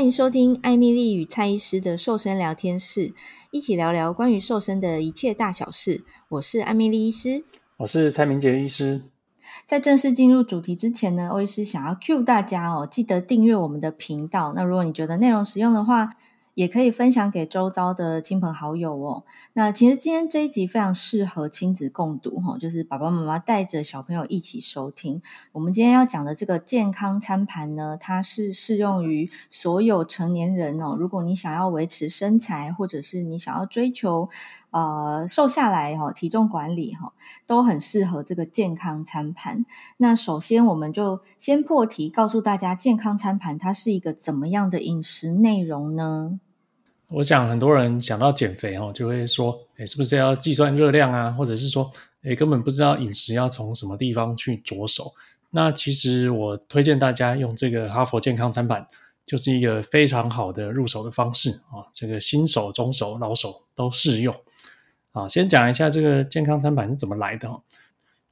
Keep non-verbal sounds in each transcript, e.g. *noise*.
欢迎收听艾米丽与蔡医师的瘦身聊天室，一起聊聊关于瘦身的一切大小事。我是艾米丽医师，我是蔡明杰医师。在正式进入主题之前呢，欧医师想要 cue 大家哦，记得订阅我们的频道。那如果你觉得内容实用的话，也可以分享给周遭的亲朋好友哦。那其实今天这一集非常适合亲子共读哈，就是爸爸妈妈带着小朋友一起收听。我们今天要讲的这个健康餐盘呢，它是适用于所有成年人哦。如果你想要维持身材，或者是你想要追求呃瘦下来哈，体重管理哈，都很适合这个健康餐盘。那首先我们就先破题，告诉大家健康餐盘它是一个怎么样的饮食内容呢？我想很多人想到减肥哦，就会说，诶，是不是要计算热量啊？或者是说，诶，根本不知道饮食要从什么地方去着手。那其实我推荐大家用这个哈佛健康餐盘，就是一个非常好的入手的方式啊。这个新手、中手、老手都适用。啊，先讲一下这个健康餐盘是怎么来的。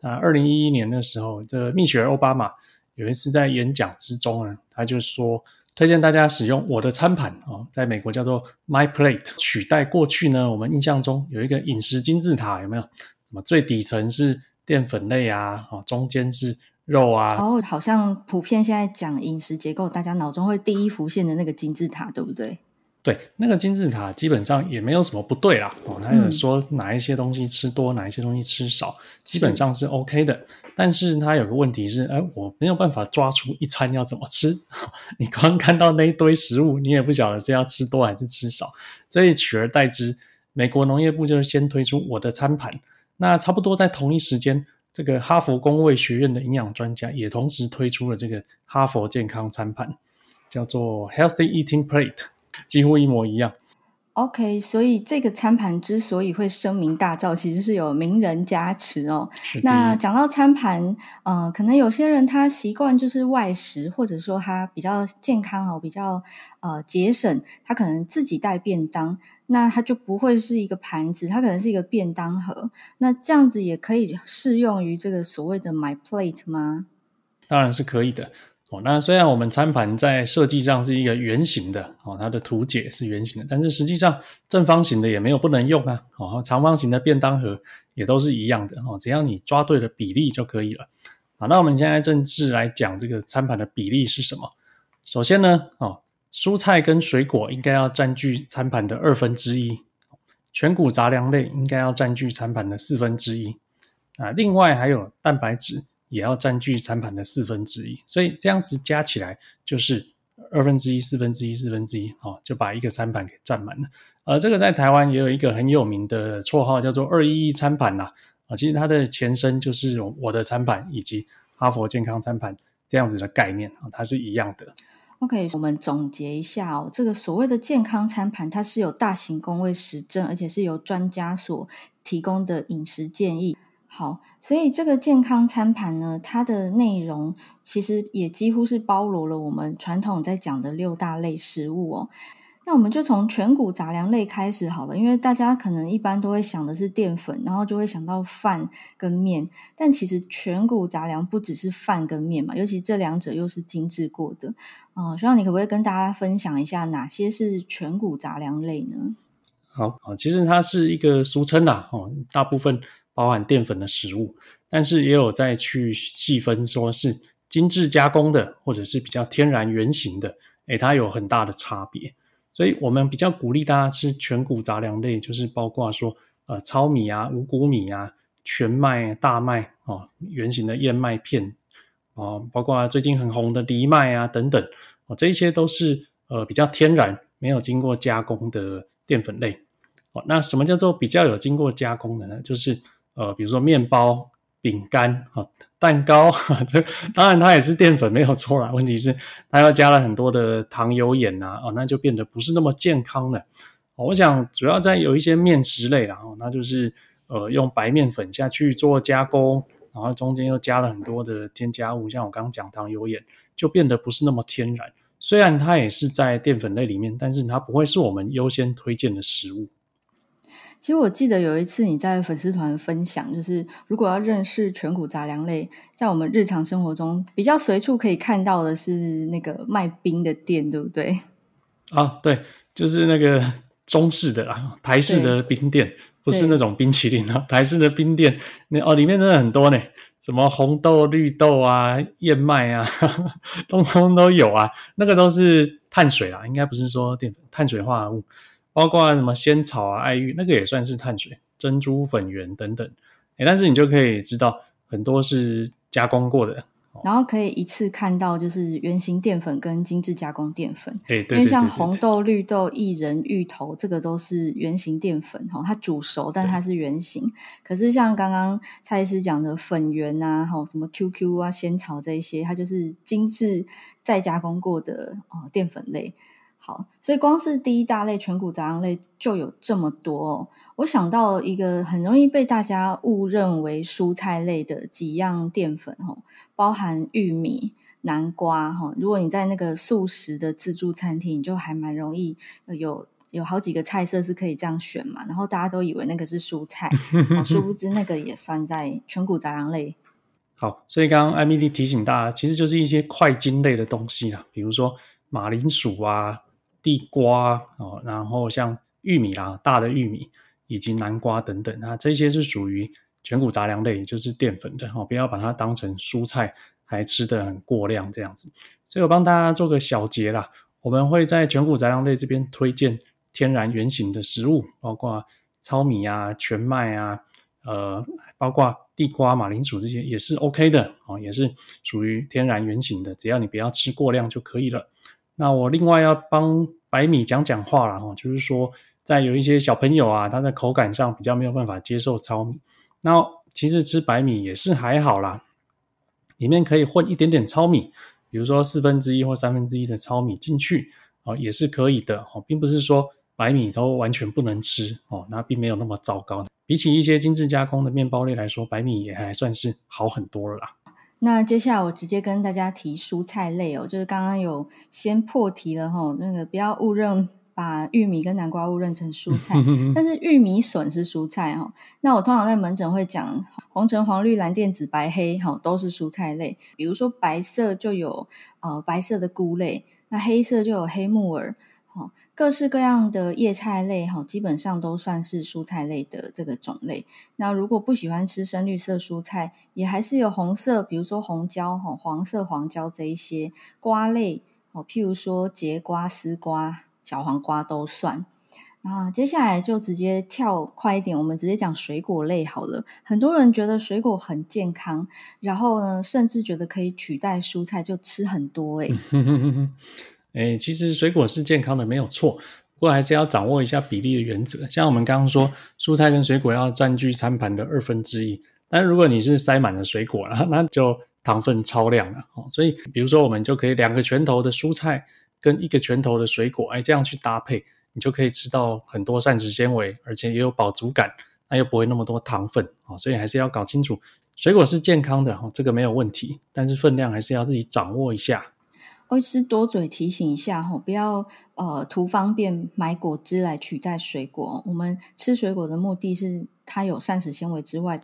啊，二零一一年的时候，这个蜜雪儿·奥巴马有一次在演讲之中呢，他就说。推荐大家使用我的餐盘啊，在美国叫做 My Plate，取代过去呢，我们印象中有一个饮食金字塔，有没有？什么最底层是淀粉类啊，中间是肉啊。哦，好像普遍现在讲饮食结构，大家脑中会第一浮现的那个金字塔，对不对？对，那个金字塔基本上也没有什么不对啦。哦，他有说哪一些东西吃多，嗯、哪一些东西吃少，基本上是 OK 的。是但是它有个问题是，哎，我没有办法抓出一餐要怎么吃。*laughs* 你光看到那一堆食物，你也不晓得是要吃多还是吃少。所以取而代之，美国农业部就是先推出我的餐盘。那差不多在同一时间，这个哈佛工卫学院的营养专家也同时推出了这个哈佛健康餐盘，叫做 Healthy Eating Plate。几乎一模一样。OK，所以这个餐盘之所以会声名大噪，其实是有名人加持哦。是。那讲到餐盘，呃，可能有些人他习惯就是外食，或者说他比较健康哦，比较呃节省，他可能自己带便当，那他就不会是一个盘子，他可能是一个便当盒。那这样子也可以适用于这个所谓的 My Plate 吗？当然是可以的。哦，那虽然我们餐盘在设计上是一个圆形的，哦，它的图解是圆形的，但是实际上正方形的也没有不能用啊，哦，长方形的便当盒也都是一样的，哦，只要你抓对了比例就可以了。好，那我们现在正式来讲这个餐盘的比例是什么？首先呢，哦，蔬菜跟水果应该要占据餐盘的二分之一，全谷杂粮类应该要占据餐盘的四分之一，啊，另外还有蛋白质。也要占据餐盘的四分之一，所以这样子加起来就是二分之一、四分之一、四分之一，哦，就把一个餐盘给占满了。而这个在台湾也有一个很有名的绰号，叫做“二一一餐盘”呐。啊，其实它的前身就是我的餐盘以及哈佛健康餐盘这样子的概念啊，它是一样的。OK，我们总结一下哦，这个所谓的健康餐盘，它是有大型公卫实证，而且是由专家所提供的饮食建议。好，所以这个健康餐盘呢，它的内容其实也几乎是包罗了我们传统在讲的六大类食物哦。那我们就从全谷杂粮类开始好了，因为大家可能一般都会想的是淀粉，然后就会想到饭跟面，但其实全谷杂粮不只是饭跟面嘛，尤其这两者又是精致过的。哦、呃，希望你可不可以跟大家分享一下哪些是全谷杂粮类呢？好，其实它是一个俗称啦，哦，大部分。包含淀粉的食物，但是也有再去细分，说是精致加工的，或者是比较天然原型的，诶，它有很大的差别。所以我们比较鼓励大家吃全谷杂粮类，就是包括说，呃，糙米啊、五谷米啊、全麦、大麦哦，圆形的燕麦片哦，包括最近很红的藜麦啊等等哦，这些都是呃比较天然、没有经过加工的淀粉类。哦，那什么叫做比较有经过加工的呢？就是呃，比如说面包、饼干、啊、蛋糕，*laughs* 这当然它也是淀粉，没有错啦。问题是它要加了很多的糖、油、盐啊，哦，那就变得不是那么健康了。我想主要在有一些面食类啦，哦，那就是呃用白面粉下去做加工，然后中间又加了很多的添加物，像我刚刚讲糖、油、盐，就变得不是那么天然。虽然它也是在淀粉类里面，但是它不会是我们优先推荐的食物。其实我记得有一次你在粉丝团分享，就是如果要认识全谷杂粮类，在我们日常生活中比较随处可以看到的是那个卖冰的店，对不对？*laughs* 啊，对，就是那个中式的啊，台式的冰店，不是那种冰淇淋啊，台式的冰店，那哦里面真的很多呢，什么红豆、绿豆啊、燕麦啊，*laughs* 通通都有啊，那个都是碳水啊，应该不是说淀粉，碳水化合物，包括什么仙草啊、爱玉，那个也算是碳水，珍珠粉圆等等，哎，但是你就可以知道很多是加工过的。然后可以一次看到，就是原型淀粉跟精致加工淀粉。对因为像红豆、绿豆、薏仁、芋头，这个都是原型淀粉哈，它煮熟，但它是原型。可是像刚刚蔡医师讲的粉圆啊，哈，什么 QQ 啊、仙草这一些，它就是精致再加工过的哦淀粉类。好，所以光是第一大类全谷杂粮类就有这么多哦。我想到一个很容易被大家误认为蔬菜类的几样淀粉哦，包含玉米、南瓜哈。如果你在那个素食的自助餐厅，你就还蛮容易有有好几个菜色是可以这样选嘛。然后大家都以为那个是蔬菜，*laughs* 殊不知那个也算在全谷杂粮类。*laughs* 好，所以刚刚艾米莉提醒大家，其实就是一些快茎类的东西啦，比如说马铃薯啊。地瓜哦，然后像玉米啊，大的玉米以及南瓜等等，那这些是属于全谷杂粮类，也就是淀粉的哦，不要把它当成蔬菜，还吃得很过量这样子。所以我帮大家做个小结啦，我们会在全谷杂粮类这边推荐天然原型的食物，包括糙米啊、全麦啊，呃，包括地瓜、马铃薯这些也是 OK 的哦，也是属于天然原型的，只要你不要吃过量就可以了。那我另外要帮白米讲讲话了哈，就是说，在有一些小朋友啊，他在口感上比较没有办法接受糙米，那其实吃白米也是还好啦，里面可以混一点点糙米，比如说四分之一或三分之一的糙米进去哦，也是可以的哦，并不是说白米都完全不能吃哦，那并没有那么糟糕。比起一些精致加工的面包类来说，白米也还算是好很多了啦。那接下来我直接跟大家提蔬菜类哦，就是刚刚有先破题了哈，那个不要误认把玉米跟南瓜误认成蔬菜，*laughs* 但是玉米笋是蔬菜哈。那我通常在门诊会讲红橙黄绿蓝靛紫白黑哈，都是蔬菜类。比如说白色就有呃白色的菇类，那黑色就有黑木耳。各式各样的叶菜类哈，基本上都算是蔬菜类的这个种类。那如果不喜欢吃深绿色蔬菜，也还是有红色，比如说红椒哈、黄色黄椒这一些瓜类哦，譬如说节瓜、丝瓜、小黄瓜都算。那接下来就直接跳快一点，我们直接讲水果类好了。很多人觉得水果很健康，然后呢，甚至觉得可以取代蔬菜，就吃很多诶、*laughs* 哎，其实水果是健康的，没有错。不过还是要掌握一下比例的原则。像我们刚刚说，蔬菜跟水果要占据餐盘的二分之一。但如果你是塞满了水果了，*laughs* 那就糖分超量了哦。所以，比如说我们就可以两个拳头的蔬菜跟一个拳头的水果，哎，这样去搭配，你就可以吃到很多膳食纤维，而且也有饱足感，那又不会那么多糖分哦。所以还是要搞清楚，水果是健康的哦，这个没有问题。但是分量还是要自己掌握一下。欧医师多嘴提醒一下哈，不要呃图方便买果汁来取代水果。我们吃水果的目的是它有膳食纤维之外，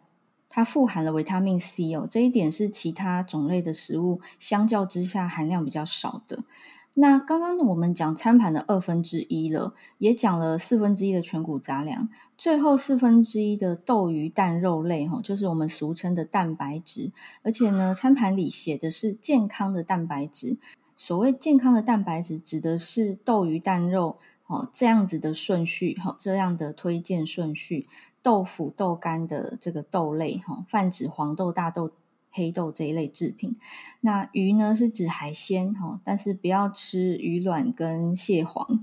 它富含了维他命 C 哦，这一点是其他种类的食物相较之下含量比较少的。那刚刚我们讲餐盘的二分之一了，也讲了四分之一的全谷杂粮，最后四分之一的豆鱼蛋肉类哈，就是我们俗称的蛋白质。而且呢，餐盘里写的是健康的蛋白质。所谓健康的蛋白质，指的是豆鱼蛋肉哦这样子的顺序哈，这样的推荐顺序。豆腐、豆干的这个豆类哈，泛指黄豆、大豆、黑豆这一类制品。那鱼呢是指海鲜哈，但是不要吃鱼卵跟蟹黄。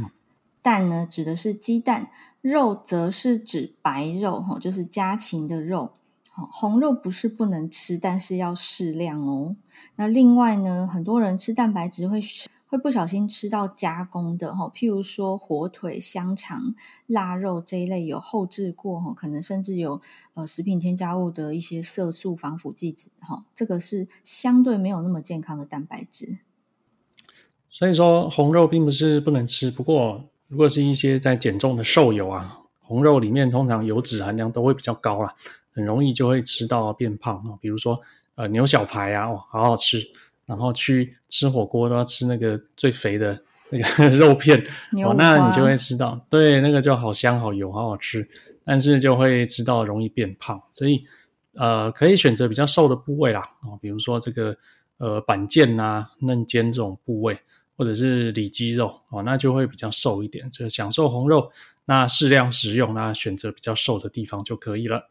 *laughs* 蛋呢指的是鸡蛋，肉则是指白肉哈，就是家禽的肉。红肉不是不能吃，但是要适量哦。那另外呢，很多人吃蛋白质会会不小心吃到加工的哈，譬如说火腿、香肠、腊肉这一类有后制过哈，可能甚至有呃食品添加物的一些色素、防腐剂质哈，这个是相对没有那么健康的蛋白质。所以说红肉并不是不能吃，不过如果是一些在减重的瘦友啊，红肉里面通常油脂含量都会比较高啦。很容易就会吃到变胖啊，比如说呃牛小排啊，哦，好好吃，然后去吃火锅都要吃那个最肥的那个 *laughs* 肉片。哦，那你就会吃到，对，那个就好香好油，好好吃，但是就会吃到容易变胖，所以呃，可以选择比较瘦的部位啦，哦，比如说这个呃板腱啊、嫩肩这种部位，或者是里脊肉哦，那就会比较瘦一点，就是享受红肉，那适量食用，那选择比较瘦的地方就可以了。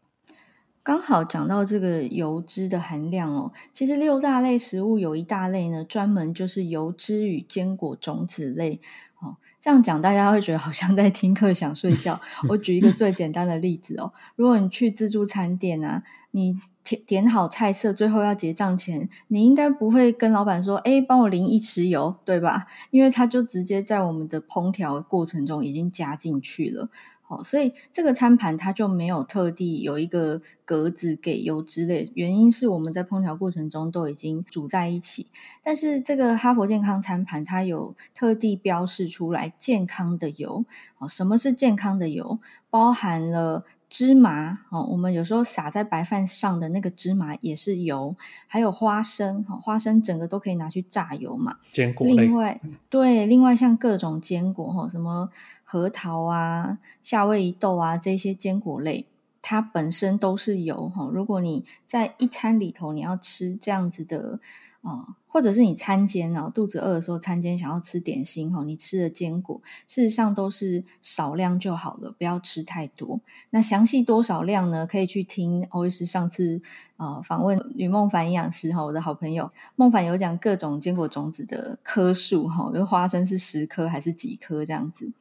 刚好讲到这个油脂的含量哦，其实六大类食物有一大类呢，专门就是油脂与坚果种子类哦。这样讲大家会觉得好像在听课想睡觉。*laughs* 我举一个最简单的例子哦，如果你去自助餐店啊，你点点好菜色，最后要结账前，你应该不会跟老板说：“哎，帮我淋一匙油，对吧？”因为他就直接在我们的烹调过程中已经加进去了。哦，所以这个餐盘它就没有特地有一个格子给油脂类，原因是我们在烹调过程中都已经煮在一起。但是这个哈佛健康餐盘它有特地标示出来健康的油。哦，什么是健康的油？包含了芝麻哦，我们有时候撒在白饭上的那个芝麻也是油，还有花生，花生整个都可以拿去榨油嘛。坚果类。另外，对，另外像各种坚果哈，什么核桃啊、夏威夷豆啊这些坚果类，它本身都是油哈。如果你在一餐里头你要吃这样子的。哦，或者是你餐间哦，肚子饿的时候，餐间想要吃点心哦，你吃的坚果，事实上都是少量就好了，不要吃太多。那详细多少量呢？可以去听欧医师上次呃访问吕孟凡营养师哈，我的好朋友孟凡有讲各种坚果种子的颗数哈，比如花生是十颗还是几颗这样子。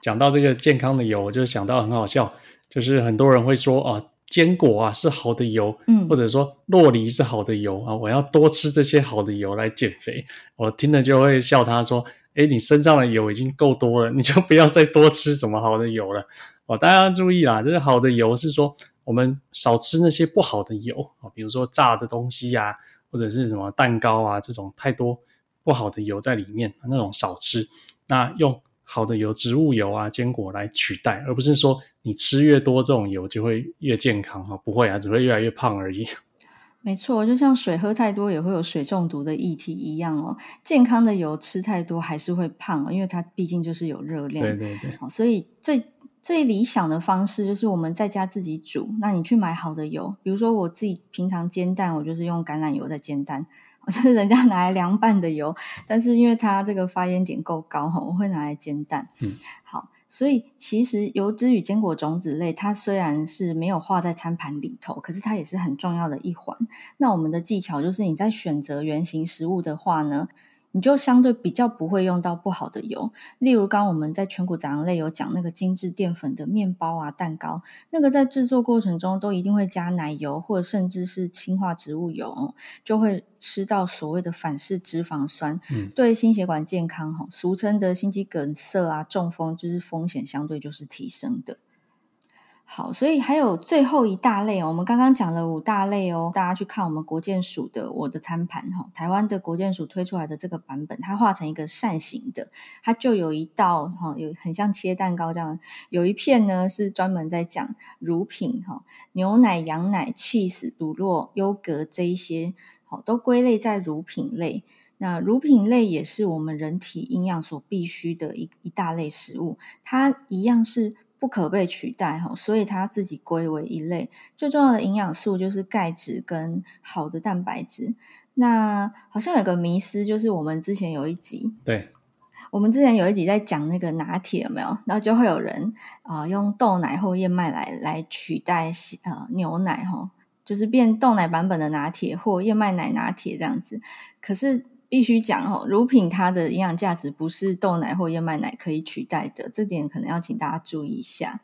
讲到这个健康的油，我就想到很好笑，就是很多人会说啊。坚果啊是好的油，嗯，或者说洛梨是好的油啊，我要多吃这些好的油来减肥。我听了就会笑他说：“哎，你身上的油已经够多了，*laughs* 你就不要再多吃什么好的油了。”哦，大家要注意啦，这个好的油是说我们少吃那些不好的油啊，比如说炸的东西呀，或者是什么蛋糕啊这种太多不好的油在里面，那种少吃。那用。好的油，植物油啊，坚果来取代，而不是说你吃越多这种油就会越健康哈，不会啊，只会越来越胖而已。*laughs* 没错，就像水喝太多也会有水中毒的议题一样哦。健康的油吃太多还是会胖，因为它毕竟就是有热量。对对对。所以最最理想的方式就是我们在家自己煮。那你去买好的油，比如说我自己平常煎蛋，我就是用橄榄油在煎蛋。就是人家拿来凉拌的油，但是因为它这个发烟点够高哈，我会拿来煎蛋。嗯，好，所以其实油脂与坚果种子类，它虽然是没有画在餐盘里头，可是它也是很重要的一环。那我们的技巧就是你在选择原型食物的话呢，你就相对比较不会用到不好的油，例如刚刚我们在全谷杂粮类有讲那个精致淀粉的面包啊、蛋糕，那个在制作过程中都一定会加奶油或者甚至是氢化植物油，就会吃到所谓的反式脂肪酸，嗯、对心血管健康哈，俗称的心肌梗塞啊、中风，就是风险相对就是提升的。好，所以还有最后一大类哦，我们刚刚讲了五大类哦，大家去看我们国健署的我的餐盘哈，台湾的国健署推出来的这个版本，它画成一个扇形的，它就有一道哈，有很像切蛋糕这样，有一片呢是专门在讲乳品哈，牛奶、羊奶、cheese、乳酪、优格这一些，好，都归类在乳品类。那乳品类也是我们人体营养所必须的一一大类食物，它一样是。不可被取代哈，所以它自己归为一类。最重要的营养素就是钙质跟好的蛋白质。那好像有个迷思，就是我们之前有一集，对，我们之前有一集在讲那个拿铁有没有？然后就会有人啊、呃、用豆奶或燕麦来来取代呃牛奶哈，就是变豆奶版本的拿铁或燕麦奶拿铁这样子。可是。必须讲哦，乳品它的营养价值不是豆奶或燕麦奶可以取代的，这点可能要请大家注意一下。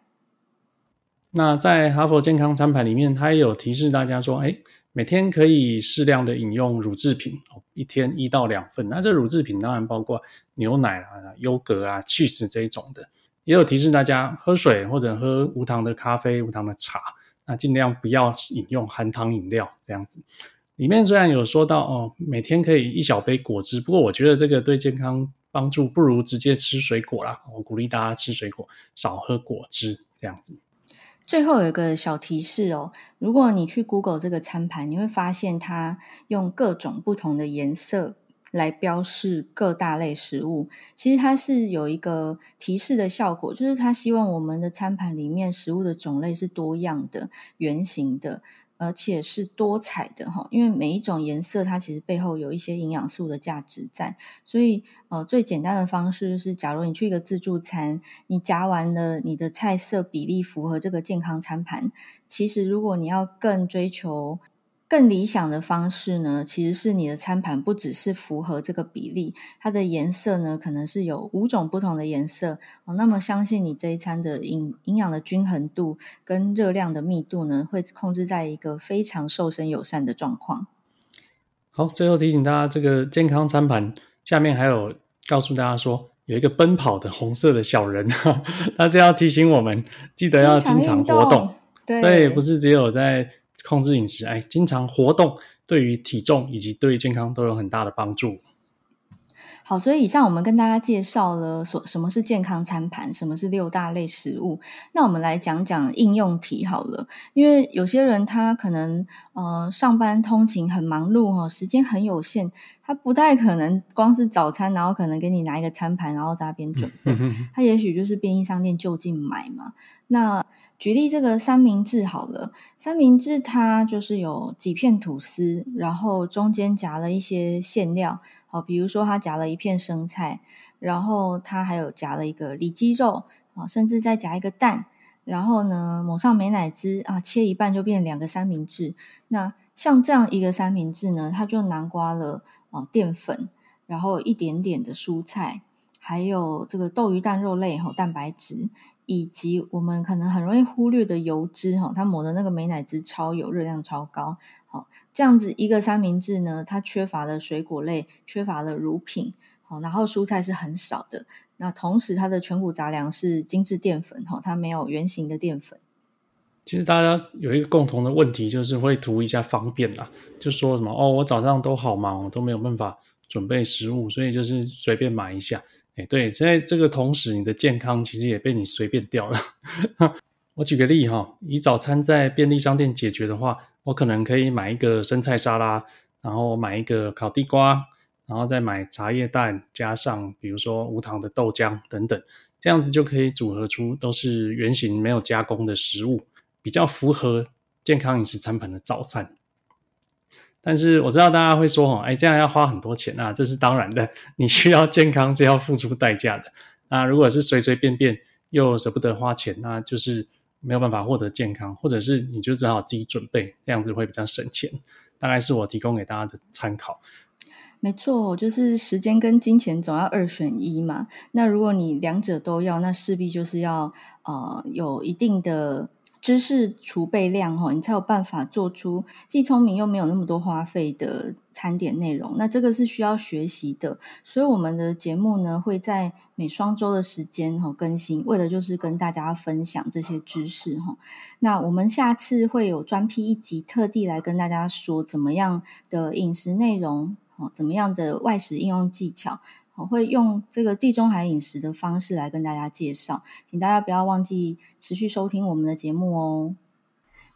那在哈佛健康餐盘里面，它也有提示大家说，哎，每天可以适量的饮用乳制品，一天一到两份。那这乳制品当然包括牛奶啊、优格啊、芝士这一种的，也有提示大家喝水或者喝无糖的咖啡、无糖的茶，那尽量不要饮用含糖饮料这样子。里面虽然有说到哦，每天可以一小杯果汁，不过我觉得这个对健康帮助不如直接吃水果啦。我鼓励大家吃水果，少喝果汁这样子。最后有一个小提示哦，如果你去 Google 这个餐盘，你会发现它用各种不同的颜色来标示各大类食物，其实它是有一个提示的效果，就是它希望我们的餐盘里面食物的种类是多样的、圆形的，而且是多彩的哈。因为每一种颜色它其实背后有一些营养素的价值在，所以呃，最简单的方式就是，假如你去一个自助餐，你夹完了你的菜色比例符合这个健康餐盘，其实如果你要更追求。更理想的方式呢，其实是你的餐盘不只是符合这个比例，它的颜色呢可能是有五种不同的颜色哦。那么相信你这一餐的营营养的均衡度跟热量的密度呢，会控制在一个非常瘦身友善的状况。好，最后提醒大家，这个健康餐盘下面还有告诉大家说，有一个奔跑的红色的小人，*laughs* 那这要提醒我们，记得要经常活动。动对，对，不是只有在。控制饮食，哎，经常活动对于体重以及对于健康都有很大的帮助。好，所以以上我们跟大家介绍了所什么是健康餐盘，什么是六大类食物。那我们来讲讲应用题好了，因为有些人他可能呃上班通勤很忙碌哈，时间很有限，他不太可能光是早餐，然后可能给你拿一个餐盘，然后在那边准备。*laughs* 他也许就是便利商店就近买嘛。那举例这个三明治好了，三明治它就是有几片吐司，然后中间夹了一些馅料，好，比如说它夹了一片生菜，然后它还有夹了一个里脊肉，啊，甚至再夹一个蛋，然后呢抹上美乃滋啊，切一半就变两个三明治。那像这样一个三明治呢，它就南瓜了啊淀粉，然后一点点的蔬菜，还有这个豆鱼蛋肉类和蛋白质。以及我们可能很容易忽略的油脂哈，它抹的那个美乃滋超油，热量超高。好，这样子一个三明治呢，它缺乏了水果类，缺乏了乳品，好，然后蔬菜是很少的。那同时它的全谷杂粮是精致淀粉哈，它没有原型的淀粉。其实大家有一个共同的问题，就是会图一下方便啦，就说什么哦，我早上都好忙，我都没有办法准备食物，所以就是随便买一下。哎，对，在这个同时，你的健康其实也被你随便掉了。*laughs* 我举个例哈，以早餐在便利商店解决的话，我可能可以买一个生菜沙拉，然后买一个烤地瓜，然后再买茶叶蛋，加上比如说无糖的豆浆等等，这样子就可以组合出都是原型没有加工的食物，比较符合健康饮食餐盘的早餐。但是我知道大家会说，哈，哎，这样要花很多钱啊，这是当然的。*laughs* 你需要健康是要付出代价的。那如果是随随便便又舍不得花钱，那就是没有办法获得健康，或者是你就只好自己准备，这样子会比较省钱。大概是我提供给大家的参考。没错，就是时间跟金钱总要二选一嘛。那如果你两者都要，那势必就是要呃有一定的。知识储备量哈，你才有办法做出既聪明又没有那么多花费的餐点内容。那这个是需要学习的，所以我们的节目呢会在每双周的时间哈更新，为的就是跟大家分享这些知识哈。那我们下次会有专辟一集，特地来跟大家说怎么样的饮食内容哦，怎么样的外食应用技巧。我会用这个地中海饮食的方式来跟大家介绍，请大家不要忘记持续收听我们的节目哦。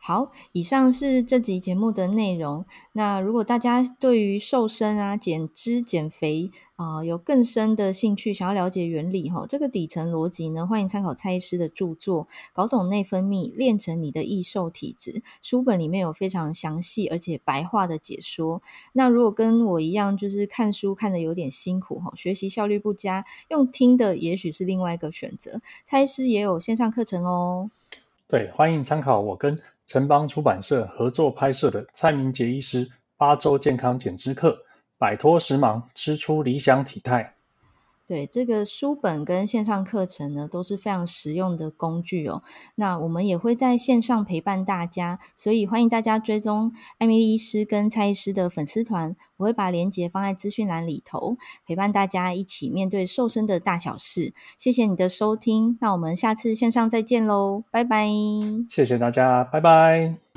好，以上是这集节目的内容。那如果大家对于瘦身啊、减脂、减肥啊、有更深的兴趣，想要了解原理哈，这个底层逻辑呢，欢迎参考蔡医师的著作《搞懂内分泌，练成你的易瘦体质》书本里面有非常详细而且白话的解说。那如果跟我一样，就是看书看得有点辛苦哈，学习效率不佳，用听的也许是另外一个选择。蔡医师也有线上课程哦。对，欢迎参考我跟城邦出版社合作拍摄的蔡明杰医师八周健康减脂课，摆脱时髦，吃出理想体态。对，这个书本跟线上课程呢，都是非常实用的工具哦。那我们也会在线上陪伴大家，所以欢迎大家追踪艾米丽医师跟蔡医师的粉丝团，我会把链接放在资讯栏里头，陪伴大家一起面对瘦身的大小事。谢谢你的收听，那我们下次线上再见喽，拜拜。谢谢大家，拜拜。